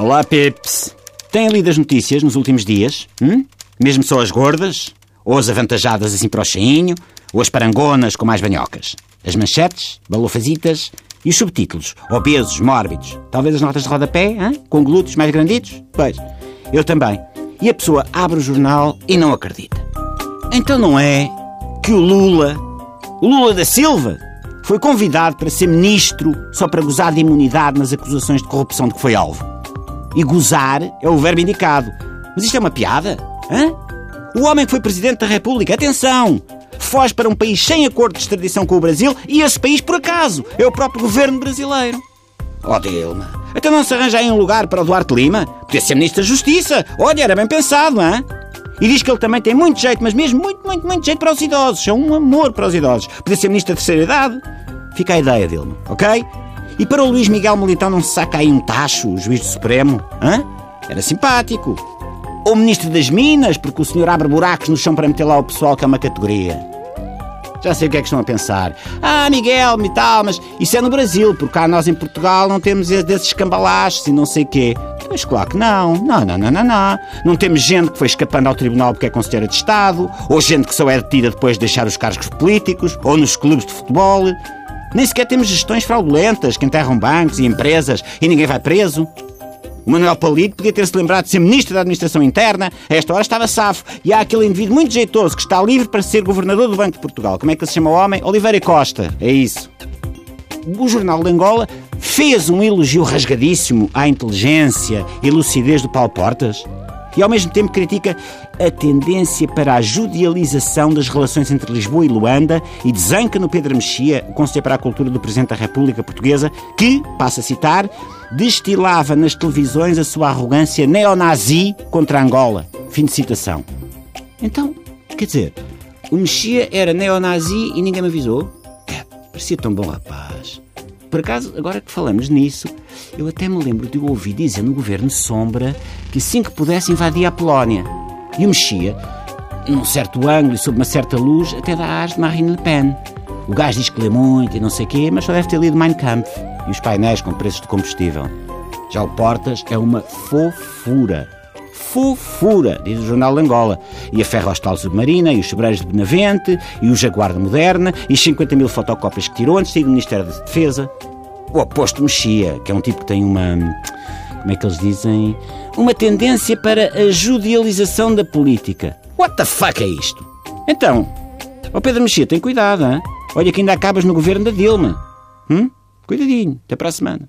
Olá, Pips. Têm lido as notícias nos últimos dias? Hum? Mesmo só as gordas? Ou as avantajadas assim para o cheinho? Ou as parangonas com mais banhocas? As manchetes, balofazitas e os subtítulos? Obesos, mórbidos. Talvez as notas de rodapé, hein? com glúteos mais granditos? Pois, eu também. E a pessoa abre o jornal e não acredita. Então não é que o Lula, o Lula da Silva, foi convidado para ser ministro só para gozar de imunidade nas acusações de corrupção de que foi alvo. E gozar é o verbo indicado. Mas isto é uma piada? Hã? O homem que foi presidente da República, atenção! Foge para um país sem acordo de extradição com o Brasil e esse país, por acaso, é o próprio governo brasileiro. Oh, Dilma, até não se arranja aí um lugar para o Duarte Lima? Podia ser Ministro da Justiça. Olha, era bem pensado, hã? E diz que ele também tem muito jeito, mas mesmo muito, muito, muito jeito para os idosos. É um amor para os idosos. Podia ser Ministro da Terceira Idade. Fica a ideia, Dilma, ok? E para o Luís Miguel Militão não se saca aí um tacho, o juiz do Supremo? Hã? Era simpático. Ou Ministro das Minas, porque o senhor abre buracos no chão para meter lá o pessoal que é uma categoria. Já sei o que é que estão a pensar. Ah, Miguel, e tal, mas isso é no Brasil, porque cá nós em Portugal não temos desses cambalachos e não sei quê. Mas claro que não. Não, não, não, não, não. Não temos gente que foi escapando ao tribunal porque é conselheira de Estado, ou gente que só é detida depois de deixar os cargos políticos, ou nos clubes de futebol. Nem sequer temos gestões fraudulentas que enterram bancos e empresas e ninguém vai preso. O Manuel Palito podia ter-se lembrado de ser Ministro da Administração Interna, a esta hora estava safo. E há aquele indivíduo muito jeitoso que está livre para ser Governador do Banco de Portugal. Como é que ele se chama o homem? Oliveira Costa. É isso. O Jornal de Angola fez um elogio rasgadíssimo à inteligência e lucidez do Paulo Portas e ao mesmo tempo critica a tendência para a judialização das relações entre Lisboa e Luanda e desanca no Pedro Mexia, o Conselho para a Cultura do Presidente da República Portuguesa, que, passa a citar, destilava nas televisões a sua arrogância neonazi contra Angola. Fim de citação. Então, quer dizer, o Mexia era neonazi e ninguém me avisou? É, parecia tão bom rapaz. Por acaso, agora que falamos nisso, eu até me lembro de ouvir dizer no governo Sombra que assim que pudesse invadia a Polónia. E o Mexia, num certo ângulo e sob uma certa luz, até dá ars de Marine Le Pen. O gajo diz que lê muito e não sei quê, mas só deve ter lido Mein Kampf e os painéis com preços de combustível. Já o Portas é uma fofura. Fofura, diz o Jornal de Angola. E a Ferro Hostal Submarina, e os Sobreiros de Benavente, e o Jaguar Moderna, e as 50 mil fotocópias que tirou antes de sair do Ministério da Defesa. O oposto Mexia, que é um tipo que tem uma. Como é que eles dizem? Uma tendência para a judialização da política. What the fuck é isto? Então, ó Pedro Mexia, tem cuidado, hein? Olha que ainda acabas no governo da Dilma. Hum? Cuidadinho, até para a semana.